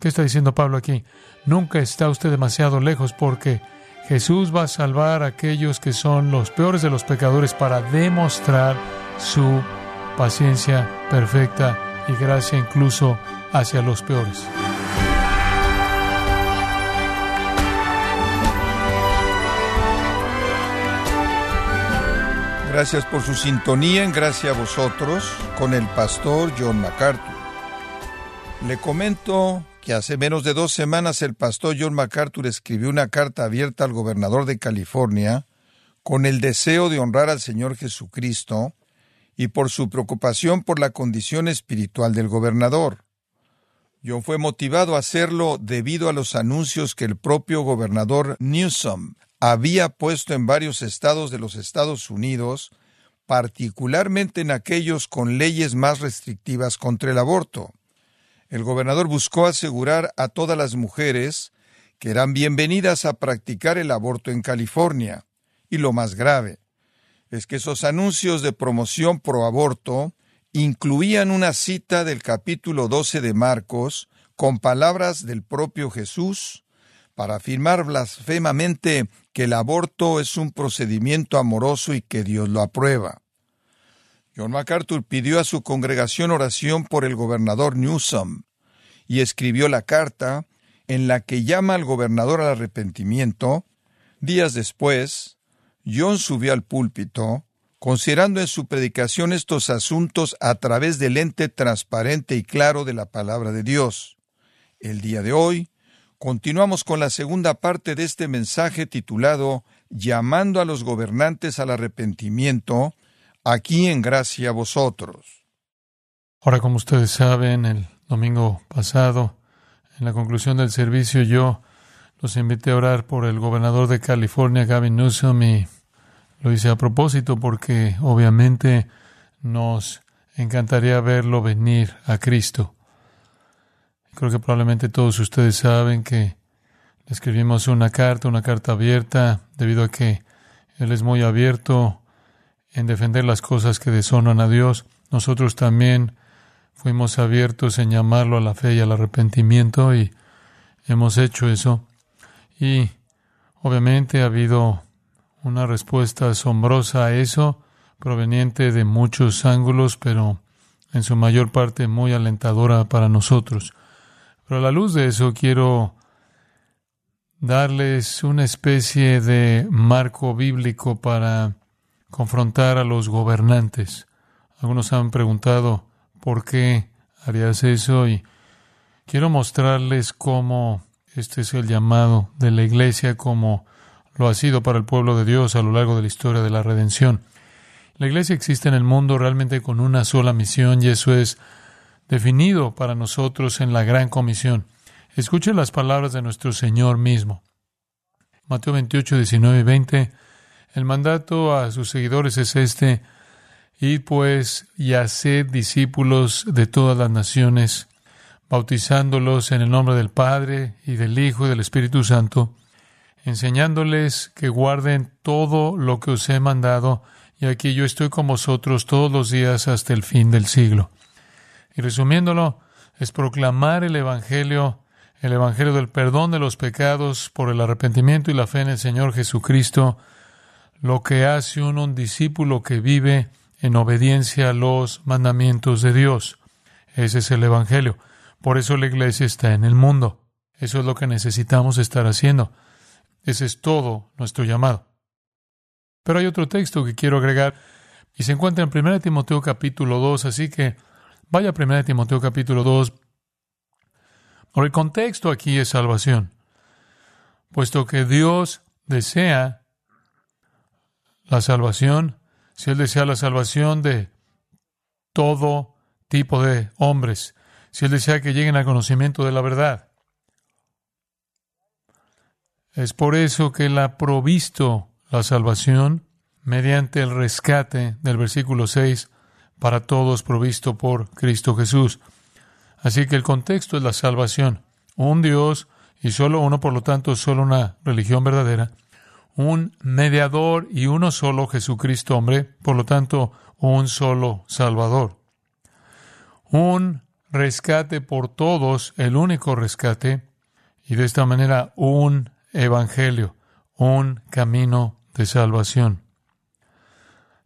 ¿Qué está diciendo Pablo aquí? Nunca está usted demasiado lejos porque Jesús va a salvar a aquellos que son los peores de los pecadores para demostrar su paciencia perfecta y gracia incluso hacia los peores. Gracias por su sintonía en Gracia a vosotros con el pastor John MacArthur. Le comento que hace menos de dos semanas el pastor John MacArthur escribió una carta abierta al gobernador de California con el deseo de honrar al Señor Jesucristo y por su preocupación por la condición espiritual del gobernador. John fue motivado a hacerlo debido a los anuncios que el propio gobernador Newsom había puesto en varios estados de los Estados Unidos, particularmente en aquellos con leyes más restrictivas contra el aborto. El gobernador buscó asegurar a todas las mujeres que eran bienvenidas a practicar el aborto en California. Y lo más grave es que esos anuncios de promoción pro aborto incluían una cita del capítulo 12 de Marcos con palabras del propio Jesús para afirmar blasfemamente que el aborto es un procedimiento amoroso y que Dios lo aprueba. John MacArthur pidió a su congregación oración por el gobernador Newsom y escribió la carta en la que llama al gobernador al arrepentimiento. Días después, John subió al púlpito, considerando en su predicación estos asuntos a través del ente transparente y claro de la palabra de Dios. El día de hoy, Continuamos con la segunda parte de este mensaje titulado Llamando a los gobernantes al arrepentimiento, aquí en gracia a vosotros. Ahora, como ustedes saben, el domingo pasado, en la conclusión del servicio, yo los invité a orar por el gobernador de California, Gavin Newsom, y lo hice a propósito porque obviamente nos encantaría verlo venir a Cristo. Creo que probablemente todos ustedes saben que le escribimos una carta, una carta abierta, debido a que Él es muy abierto en defender las cosas que deshonran a Dios. Nosotros también fuimos abiertos en llamarlo a la fe y al arrepentimiento y hemos hecho eso. Y obviamente ha habido una respuesta asombrosa a eso, proveniente de muchos ángulos, pero en su mayor parte muy alentadora para nosotros. Pero a la luz de eso quiero darles una especie de marco bíblico para confrontar a los gobernantes. Algunos han preguntado por qué harías eso y quiero mostrarles cómo este es el llamado de la iglesia como lo ha sido para el pueblo de Dios a lo largo de la historia de la redención. La iglesia existe en el mundo realmente con una sola misión y eso es definido para nosotros en la gran comisión. Escuche las palabras de nuestro Señor mismo. Mateo 28, 19 y 20. El mandato a sus seguidores es este, id pues y haced discípulos de todas las naciones, bautizándolos en el nombre del Padre y del Hijo y del Espíritu Santo, enseñándoles que guarden todo lo que os he mandado, y aquí yo estoy con vosotros todos los días hasta el fin del siglo. Y resumiéndolo, es proclamar el Evangelio, el Evangelio del perdón de los pecados por el arrepentimiento y la fe en el Señor Jesucristo, lo que hace un discípulo que vive en obediencia a los mandamientos de Dios. Ese es el Evangelio. Por eso la iglesia está en el mundo. Eso es lo que necesitamos estar haciendo. Ese es todo nuestro llamado. Pero hay otro texto que quiero agregar y se encuentra en 1 Timoteo capítulo 2, así que Vaya a 1 Timoteo capítulo 2. Por el contexto aquí es salvación, puesto que Dios desea la salvación, si Él desea la salvación de todo tipo de hombres, si Él desea que lleguen al conocimiento de la verdad. Es por eso que Él ha provisto la salvación mediante el rescate del versículo 6 para todos provisto por Cristo Jesús. Así que el contexto es la salvación. Un Dios y solo uno, por lo tanto, solo una religión verdadera. Un mediador y uno solo Jesucristo hombre, por lo tanto, un solo Salvador. Un rescate por todos, el único rescate, y de esta manera un evangelio, un camino de salvación.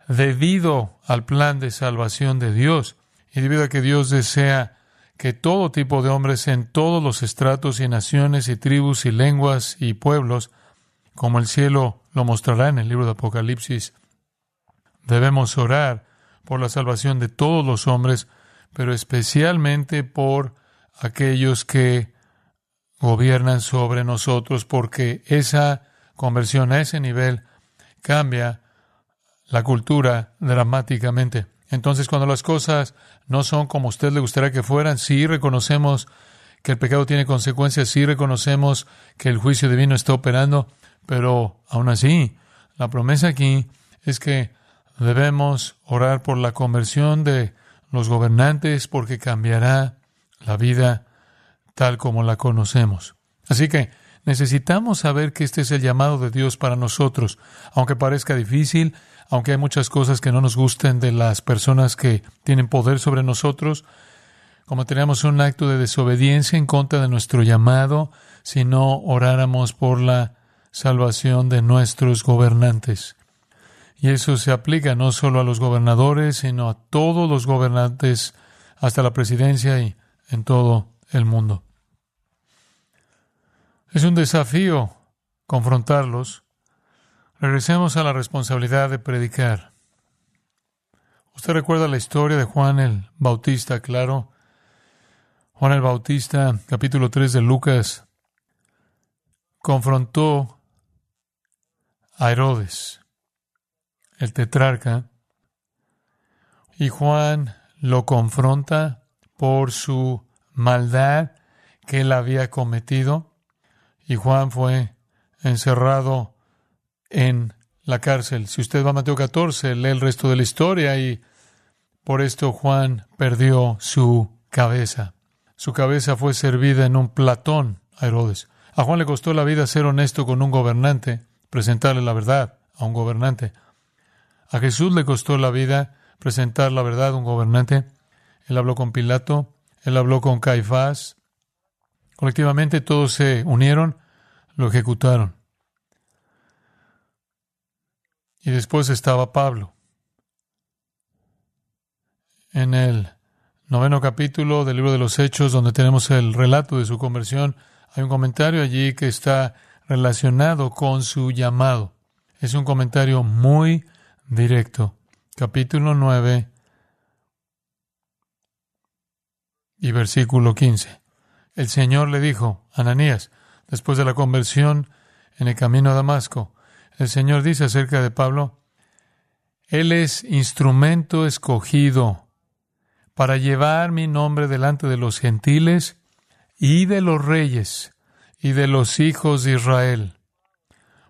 Debido al plan de salvación de Dios y debido a que Dios desea que todo tipo de hombres en todos los estratos y naciones y tribus y lenguas y pueblos, como el cielo lo mostrará en el libro de Apocalipsis, debemos orar por la salvación de todos los hombres, pero especialmente por aquellos que gobiernan sobre nosotros, porque esa conversión a ese nivel cambia la cultura dramáticamente. Entonces, cuando las cosas no son como usted le gustaría que fueran, sí reconocemos que el pecado tiene consecuencias, sí reconocemos que el juicio divino está operando, pero aún así, la promesa aquí es que debemos orar por la conversión de los gobernantes porque cambiará la vida tal como la conocemos. Así que necesitamos saber que este es el llamado de Dios para nosotros, aunque parezca difícil, aunque hay muchas cosas que no nos gusten de las personas que tienen poder sobre nosotros, como teníamos un acto de desobediencia en contra de nuestro llamado, si no oráramos por la salvación de nuestros gobernantes. Y eso se aplica no solo a los gobernadores, sino a todos los gobernantes, hasta la presidencia y en todo el mundo. Es un desafío confrontarlos. Regresemos a la responsabilidad de predicar. Usted recuerda la historia de Juan el Bautista, claro. Juan el Bautista, capítulo 3 de Lucas, confrontó a Herodes, el tetrarca, y Juan lo confronta por su maldad que él había cometido, y Juan fue encerrado en la cárcel. Si usted va a Mateo 14, lee el resto de la historia y por esto Juan perdió su cabeza. Su cabeza fue servida en un platón a Herodes. A Juan le costó la vida ser honesto con un gobernante, presentarle la verdad a un gobernante. A Jesús le costó la vida presentar la verdad a un gobernante. Él habló con Pilato, él habló con Caifás. Colectivamente todos se unieron, lo ejecutaron. Y después estaba Pablo. En el noveno capítulo del libro de los Hechos, donde tenemos el relato de su conversión, hay un comentario allí que está relacionado con su llamado. Es un comentario muy directo. Capítulo 9 y versículo 15. El Señor le dijo, Ananías, después de la conversión en el camino a Damasco, el Señor dice acerca de Pablo, Él es instrumento escogido para llevar mi nombre delante de los gentiles y de los reyes y de los hijos de Israel,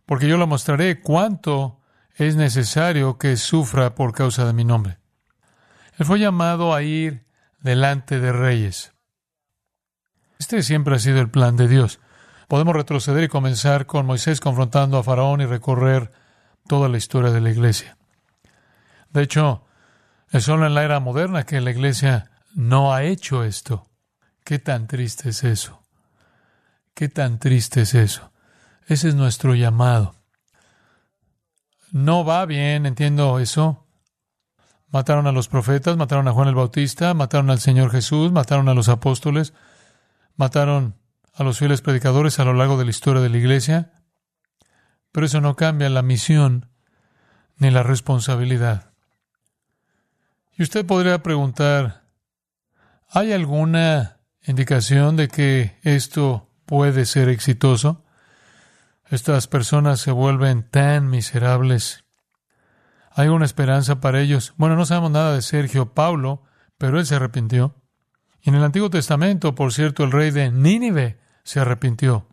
porque yo le mostraré cuánto es necesario que sufra por causa de mi nombre. Él fue llamado a ir delante de reyes. Este siempre ha sido el plan de Dios. Podemos retroceder y comenzar con Moisés confrontando a Faraón y recorrer toda la historia de la iglesia. De hecho, es solo en la era moderna que la iglesia no ha hecho esto. ¿Qué tan triste es eso? ¿Qué tan triste es eso? Ese es nuestro llamado. No va bien, entiendo eso. Mataron a los profetas, mataron a Juan el Bautista, mataron al Señor Jesús, mataron a los apóstoles, mataron a los fieles predicadores a lo largo de la historia de la iglesia. Pero eso no cambia la misión ni la responsabilidad. Y usted podría preguntar, ¿hay alguna indicación de que esto puede ser exitoso? Estas personas se vuelven tan miserables. ¿Hay una esperanza para ellos? Bueno, no sabemos nada de Sergio Paulo, pero él se arrepintió. Y en el Antiguo Testamento, por cierto, el rey de Nínive se arrepintió.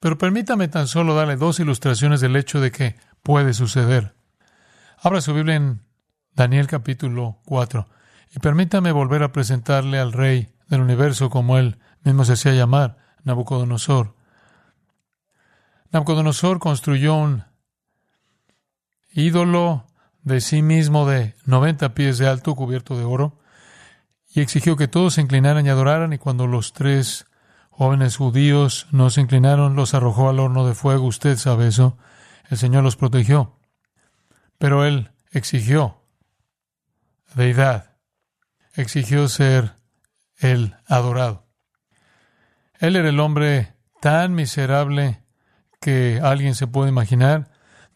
Pero permítame tan solo darle dos ilustraciones del hecho de que puede suceder. Abra su Biblia en Daniel capítulo 4 y permítame volver a presentarle al rey del universo como él mismo se hacía llamar, Nabucodonosor. Nabucodonosor construyó un ídolo de sí mismo de 90 pies de alto cubierto de oro y exigió que todos se inclinaran y adoraran, y cuando los tres jóvenes judíos no se inclinaron, los arrojó al horno de fuego. Usted sabe eso. El Señor los protegió. Pero él exigió deidad, exigió ser el adorado. Él era el hombre tan miserable que alguien se puede imaginar.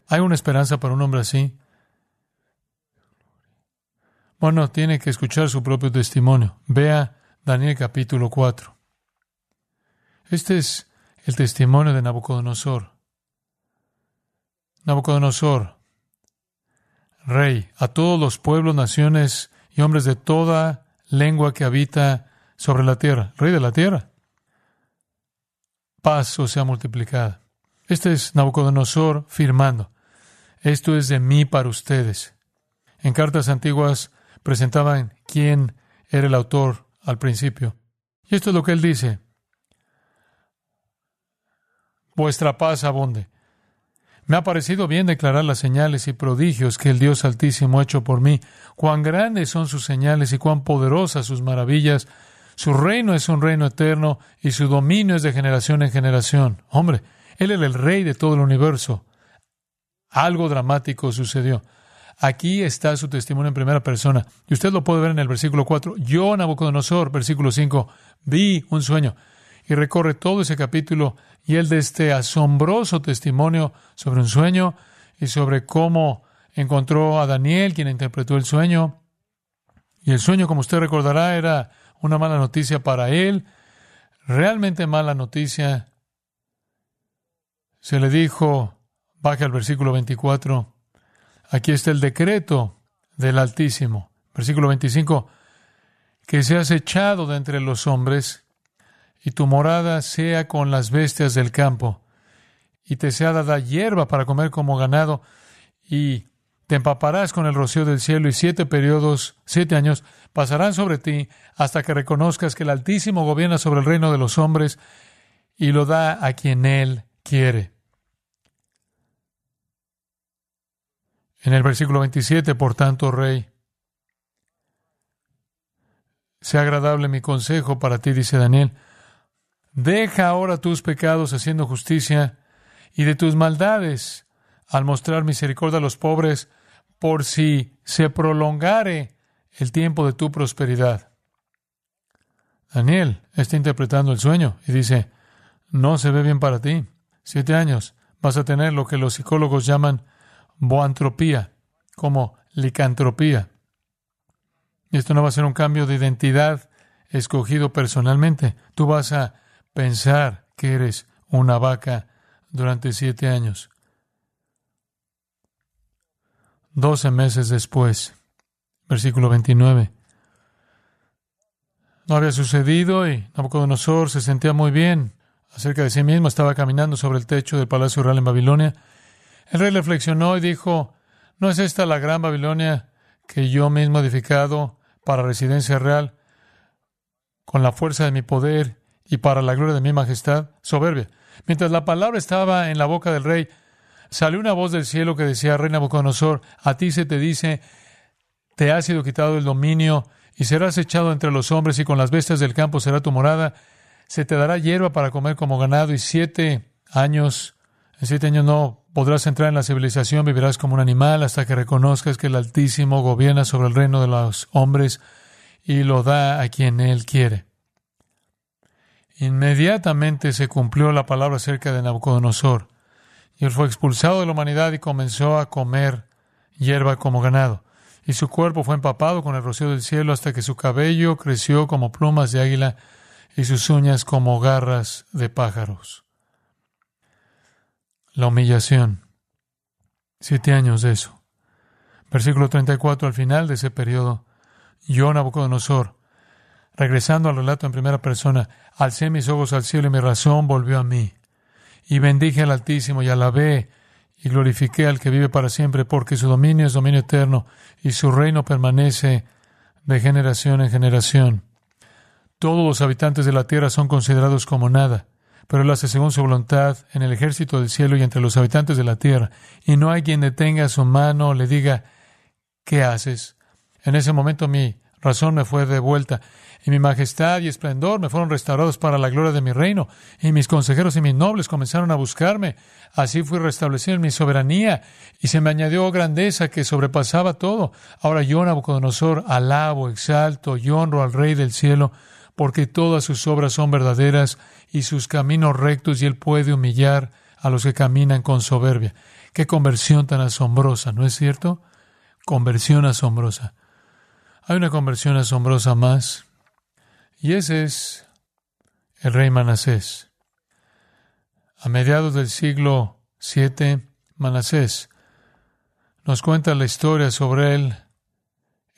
¿Hay una esperanza para un hombre así? Bueno, tiene que escuchar su propio testimonio. Vea Daniel capítulo 4. Este es el testimonio de Nabucodonosor. Nabucodonosor, rey, a todos los pueblos, naciones y hombres de toda lengua que habita sobre la tierra, rey de la tierra. Paz o sea multiplicada. Este es Nabucodonosor firmando. Esto es de mí para ustedes. En cartas antiguas presentaban quién era el autor al principio. Y esto es lo que él dice. Vuestra paz abunde. Me ha parecido bien declarar las señales y prodigios que el Dios Altísimo ha hecho por mí. Cuán grandes son sus señales y cuán poderosas sus maravillas. Su reino es un reino eterno y su dominio es de generación en generación. Hombre, Él era el rey de todo el universo. Algo dramático sucedió. Aquí está su testimonio en primera persona. Y usted lo puede ver en el versículo 4. Yo, Nabucodonosor, versículo 5, vi un sueño. Y recorre todo ese capítulo y él de este asombroso testimonio sobre un sueño y sobre cómo encontró a Daniel, quien interpretó el sueño. Y el sueño, como usted recordará, era una mala noticia para él, realmente mala noticia. Se le dijo, baja al versículo 24, Aquí está el decreto del Altísimo. Versículo 25. Que seas echado de entre los hombres y tu morada sea con las bestias del campo y te sea dada hierba para comer como ganado y te empaparás con el rocío del cielo y siete periodos, siete años pasarán sobre ti hasta que reconozcas que el Altísimo gobierna sobre el reino de los hombres y lo da a quien él quiere. En el versículo 27, por tanto, Rey, sea agradable mi consejo para ti, dice Daniel. Deja ahora tus pecados haciendo justicia y de tus maldades al mostrar misericordia a los pobres, por si se prolongare el tiempo de tu prosperidad. Daniel está interpretando el sueño y dice, no se ve bien para ti. Siete años vas a tener lo que los psicólogos llaman boantropía, como licantropía. Esto no va a ser un cambio de identidad escogido personalmente. Tú vas a pensar que eres una vaca durante siete años. Doce meses después, versículo 29. No había sucedido y Nabucodonosor se sentía muy bien acerca de sí mismo. Estaba caminando sobre el techo del Palacio Real en Babilonia el rey reflexionó y dijo, ¿no es esta la gran Babilonia que yo mismo he edificado para residencia real, con la fuerza de mi poder y para la gloria de mi majestad? Soberbia. Mientras la palabra estaba en la boca del rey, salió una voz del cielo que decía, Rey Nabucodonosor, a ti se te dice, te ha sido quitado el dominio y serás echado entre los hombres y con las bestias del campo será tu morada. Se te dará hierba para comer como ganado y siete años, en siete años no Podrás entrar en la civilización, vivirás como un animal hasta que reconozcas que el Altísimo gobierna sobre el reino de los hombres y lo da a quien Él quiere. Inmediatamente se cumplió la palabra acerca de Nabucodonosor, él fue expulsado de la humanidad y comenzó a comer hierba como ganado, y su cuerpo fue empapado con el rocío del cielo hasta que su cabello creció como plumas de águila y sus uñas como garras de pájaros la humillación. Siete años de eso. Versículo 34 al final de ese periodo. Yo, Nabucodonosor, regresando al relato en primera persona, alcé mis ojos al cielo y mi razón volvió a mí. Y bendije al Altísimo y alabé y glorifiqué al que vive para siempre, porque su dominio es dominio eterno y su reino permanece de generación en generación. Todos los habitantes de la tierra son considerados como nada pero Él hace según su voluntad en el ejército del cielo y entre los habitantes de la tierra, y no hay quien detenga su mano o le diga, ¿qué haces? En ese momento mi razón me fue devuelta, y mi majestad y esplendor me fueron restaurados para la gloria de mi reino, y mis consejeros y mis nobles comenzaron a buscarme. Así fui restablecido en mi soberanía, y se me añadió grandeza que sobrepasaba todo. Ahora yo, Nabucodonosor, alabo, exalto y honro al Rey del cielo, porque todas sus obras son verdaderas y sus caminos rectos, y él puede humillar a los que caminan con soberbia. Qué conversión tan asombrosa, ¿no es cierto? Conversión asombrosa. Hay una conversión asombrosa más, y ese es el rey Manasés. A mediados del siglo VII, Manasés nos cuenta la historia sobre él,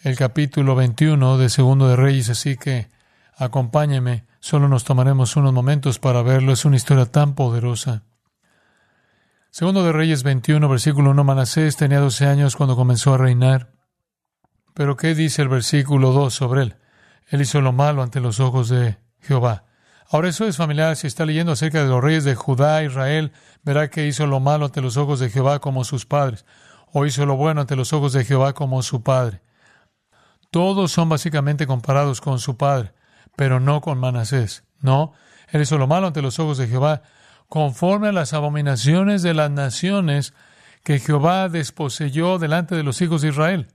el capítulo 21 de Segundo de Reyes, así que acompáñeme, solo nos tomaremos unos momentos para verlo, es una historia tan poderosa. Segundo de Reyes 21, versículo 1, Manasés tenía 12 años cuando comenzó a reinar. Pero ¿qué dice el versículo 2 sobre él? Él hizo lo malo ante los ojos de Jehová. Ahora eso es familiar, si está leyendo acerca de los reyes de Judá, Israel, verá que hizo lo malo ante los ojos de Jehová como sus padres, o hizo lo bueno ante los ojos de Jehová como su padre. Todos son básicamente comparados con su padre, pero no con Manasés. No, él hizo lo malo ante los ojos de Jehová, conforme a las abominaciones de las naciones que Jehová desposeyó delante de los hijos de Israel.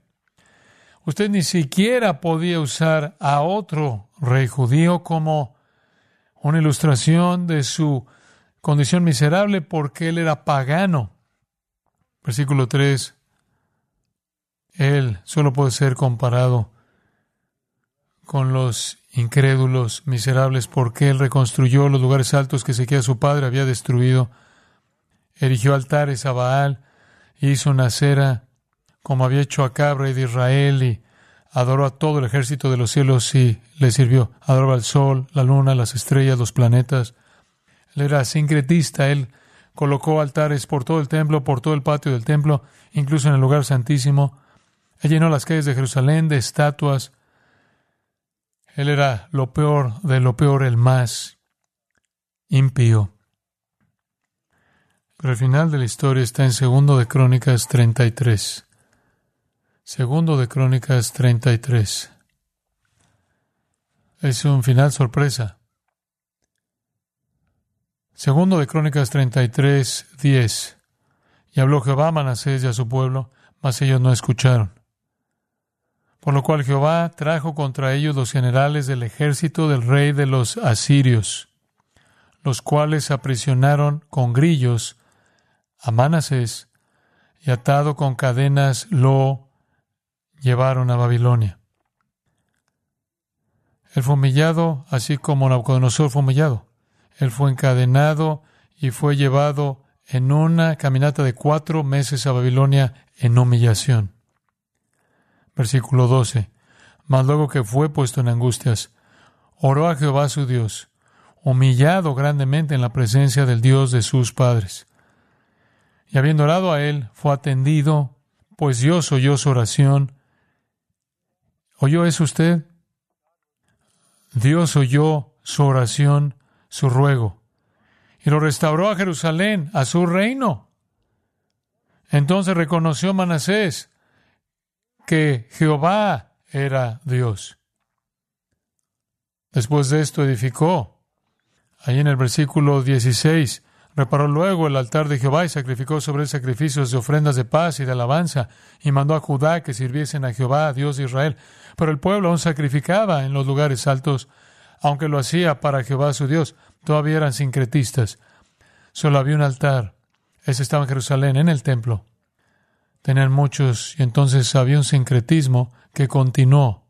Usted ni siquiera podía usar a otro rey judío como una ilustración de su condición miserable porque él era pagano. Versículo 3. Él solo puede ser comparado con los incrédulos, miserables, porque él reconstruyó los lugares altos que Sequía su padre había destruido, erigió altares a Baal, hizo una cera como había hecho a Cabra de Israel y adoró a todo el ejército de los cielos y le sirvió. Adoraba al sol, la luna, las estrellas, los planetas. Él era sincretista, él colocó altares por todo el templo, por todo el patio del templo, incluso en el lugar santísimo. Él llenó las calles de Jerusalén de estatuas, él era lo peor de lo peor, el más impío. Pero el final de la historia está en Segundo de Crónicas 33. Segundo de Crónicas 33. Es un final sorpresa. Segundo de Crónicas 33, 10. Y habló Jehová a Manasés y a su pueblo, mas ellos no escucharon. Por lo cual Jehová trajo contra ellos los generales del ejército del rey de los asirios, los cuales aprisionaron con grillos a Manasés y atado con cadenas lo llevaron a Babilonia. Él fue humillado, así como Nabucodonosor fue humillado. Él fue encadenado y fue llevado en una caminata de cuatro meses a Babilonia en humillación. Versículo 12. Mas luego que fue puesto en angustias, oró a Jehová su Dios, humillado grandemente en la presencia del Dios de sus padres. Y habiendo orado a él, fue atendido, pues Dios oyó su oración. ¿Oyó eso usted? Dios oyó su oración, su ruego, y lo restauró a Jerusalén, a su reino. Entonces reconoció Manasés que Jehová era Dios. Después de esto edificó. Ahí en el versículo 16, reparó luego el altar de Jehová y sacrificó sobre él sacrificios de ofrendas de paz y de alabanza, y mandó a Judá que sirviesen a Jehová, Dios de Israel. Pero el pueblo aún sacrificaba en los lugares altos, aunque lo hacía para Jehová su Dios. Todavía eran sincretistas. Solo había un altar. Ese estaba en Jerusalén, en el templo tenían muchos y entonces había un sincretismo que continuó.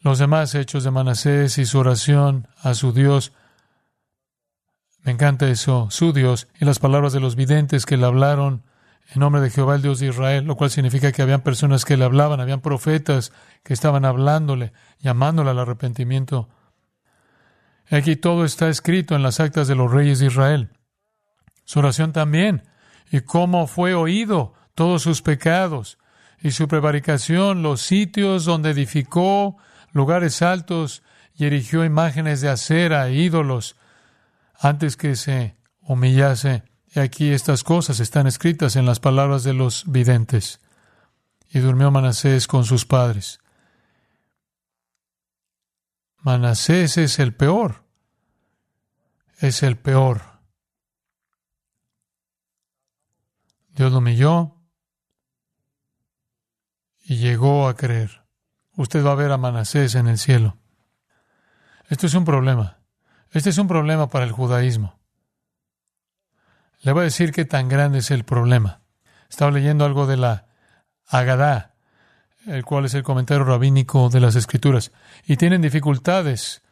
Los demás hechos de Manasés y su oración a su Dios, me encanta eso, su Dios, y las palabras de los videntes que le hablaron en nombre de Jehová, el Dios de Israel, lo cual significa que habían personas que le hablaban, habían profetas que estaban hablándole, llamándole al arrepentimiento. Aquí todo está escrito en las actas de los reyes de Israel. Su oración también y cómo fue oído todos sus pecados y su prevaricación, los sitios donde edificó lugares altos y erigió imágenes de acera e ídolos antes que se humillase. Y aquí estas cosas están escritas en las palabras de los videntes. Y durmió Manasés con sus padres. Manasés es el peor. Es el peor. Dios lo humilló y llegó a creer. Usted va a ver a Manasés en el cielo. Esto es un problema. Este es un problema para el judaísmo. Le voy a decir qué tan grande es el problema. Estaba leyendo algo de la Agadá, el cual es el comentario rabínico de las Escrituras, y tienen dificultades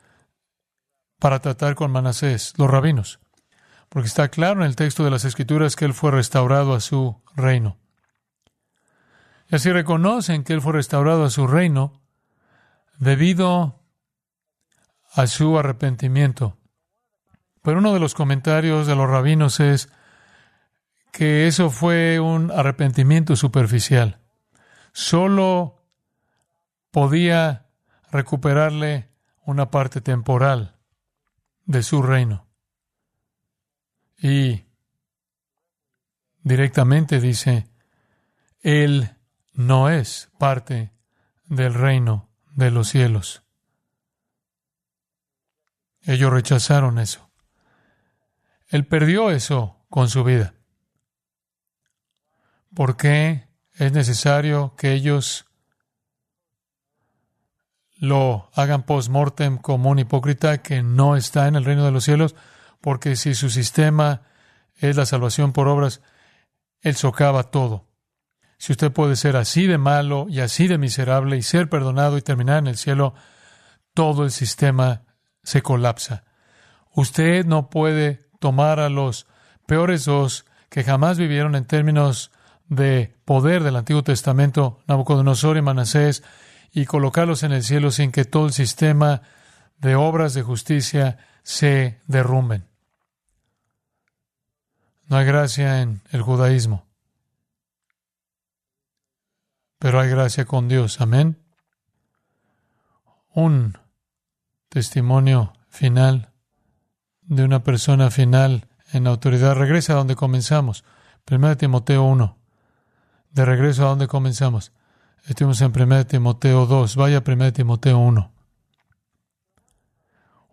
para tratar con Manasés, los rabinos, porque está claro en el texto de las Escrituras que él fue restaurado a su reino. Y así reconocen que él fue restaurado a su reino debido a su arrepentimiento. Pero uno de los comentarios de los rabinos es que eso fue un arrepentimiento superficial. Solo podía recuperarle una parte temporal de su reino. Y directamente dice, Él no es parte del reino de los cielos. Ellos rechazaron eso. Él perdió eso con su vida. ¿Por qué es necesario que ellos lo hagan post-mortem como un hipócrita que no está en el reino de los cielos? Porque si su sistema es la salvación por obras, él socava todo. Si usted puede ser así de malo y así de miserable y ser perdonado y terminar en el cielo, todo el sistema se colapsa. Usted no puede tomar a los peores dos que jamás vivieron en términos de poder del Antiguo Testamento, Nabucodonosor y Manasés, y colocarlos en el cielo sin que todo el sistema de obras de justicia se derrumben. No hay gracia en el judaísmo pero hay gracia con Dios. Amén. Un testimonio final de una persona final en autoridad. Regresa a donde comenzamos. Primero Timoteo 1. De regreso a donde comenzamos. Estuvimos en 1 Timoteo 2. Vaya a 1 Timoteo 1.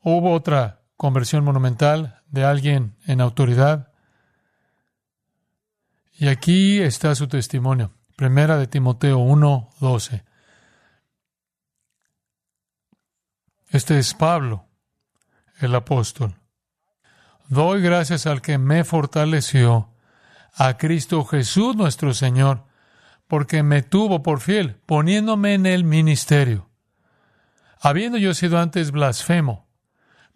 Hubo otra conversión monumental de alguien en autoridad. Y aquí está su testimonio. Primera de Timoteo 1, 12. Este es Pablo, el apóstol. Doy gracias al que me fortaleció, a Cristo Jesús nuestro Señor, porque me tuvo por fiel, poniéndome en el ministerio. Habiendo yo sido antes blasfemo,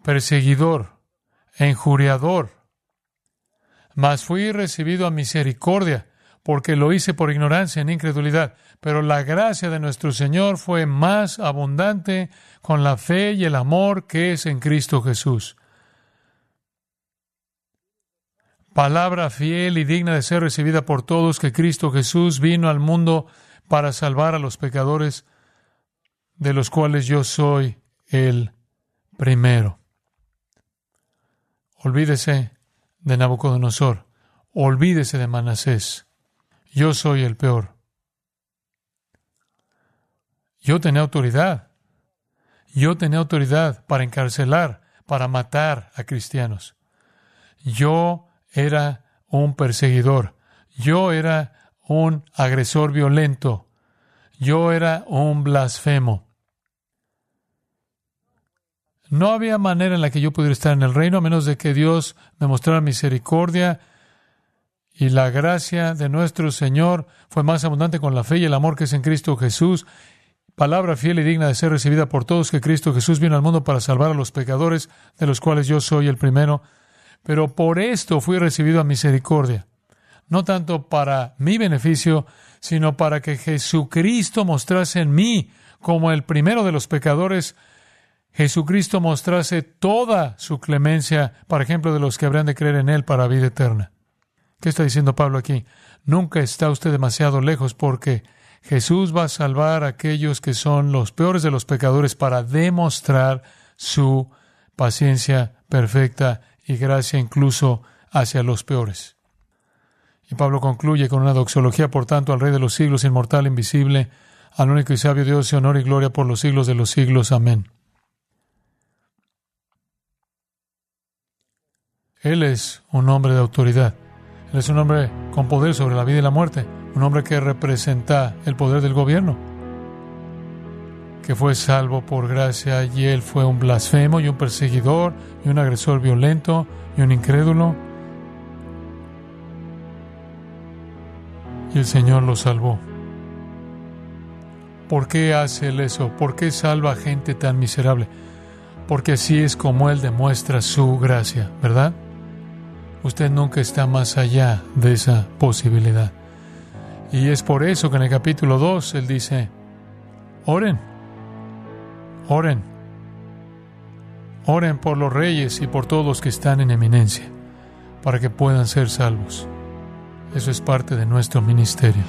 perseguidor, enjuriador, mas fui recibido a misericordia porque lo hice por ignorancia en incredulidad. Pero la gracia de nuestro Señor fue más abundante con la fe y el amor que es en Cristo Jesús. Palabra fiel y digna de ser recibida por todos que Cristo Jesús vino al mundo para salvar a los pecadores, de los cuales yo soy el primero. Olvídese de Nabucodonosor, olvídese de Manasés yo soy el peor. Yo tenía autoridad. Yo tenía autoridad para encarcelar, para matar a cristianos. Yo era un perseguidor. Yo era un agresor violento. Yo era un blasfemo. No había manera en la que yo pudiera estar en el reino a menos de que Dios me mostrara misericordia y la gracia de nuestro Señor fue más abundante con la fe y el amor que es en Cristo Jesús. Palabra fiel y digna de ser recibida por todos que Cristo Jesús vino al mundo para salvar a los pecadores, de los cuales yo soy el primero. Pero por esto fui recibido a misericordia, no tanto para mi beneficio, sino para que Jesucristo mostrase en mí como el primero de los pecadores, Jesucristo mostrase toda su clemencia, por ejemplo, de los que habrán de creer en Él para vida eterna. ¿Qué está diciendo Pablo aquí? Nunca está usted demasiado lejos porque Jesús va a salvar a aquellos que son los peores de los pecadores para demostrar su paciencia perfecta y gracia incluso hacia los peores. Y Pablo concluye con una doxología, por tanto, al Rey de los siglos, inmortal, invisible, al único y sabio Dios, y honor y gloria por los siglos de los siglos. Amén. Él es un hombre de autoridad. Él es un hombre con poder sobre la vida y la muerte. Un hombre que representa el poder del gobierno. Que fue salvo por gracia y él fue un blasfemo y un perseguidor y un agresor violento y un incrédulo. Y el Señor lo salvó. ¿Por qué hace él eso? ¿Por qué salva a gente tan miserable? Porque así es como Él demuestra su gracia, ¿verdad? Usted nunca está más allá de esa posibilidad. Y es por eso que en el capítulo 2 Él dice, oren, oren, oren por los reyes y por todos los que están en eminencia, para que puedan ser salvos. Eso es parte de nuestro ministerio.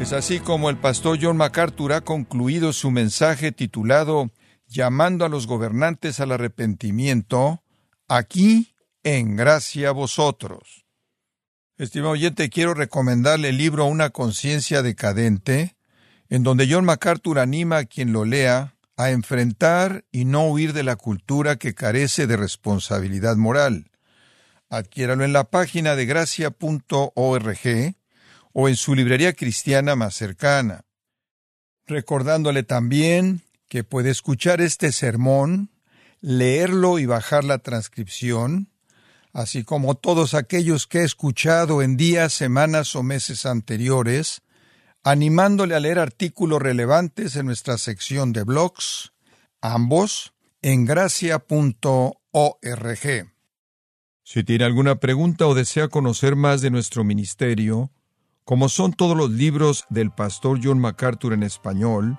Es así como el pastor John MacArthur ha concluido su mensaje titulado Llamando a los gobernantes al arrepentimiento, aquí en gracia a vosotros. Estimado oyente, quiero recomendarle el libro Una conciencia decadente, en donde John MacArthur anima a quien lo lea a enfrentar y no huir de la cultura que carece de responsabilidad moral. Adquiéralo en la página de gracia.org o en su librería cristiana más cercana. Recordándole también que puede escuchar este sermón, leerlo y bajar la transcripción, así como todos aquellos que he escuchado en días, semanas o meses anteriores, animándole a leer artículos relevantes en nuestra sección de blogs, ambos en gracia.org. Si tiene alguna pregunta o desea conocer más de nuestro ministerio, como son todos los libros del pastor John MacArthur en español,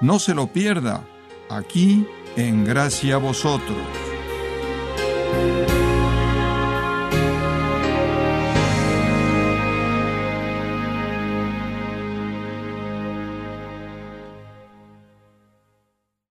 No se lo pierda, aquí en Gracia a Vosotros.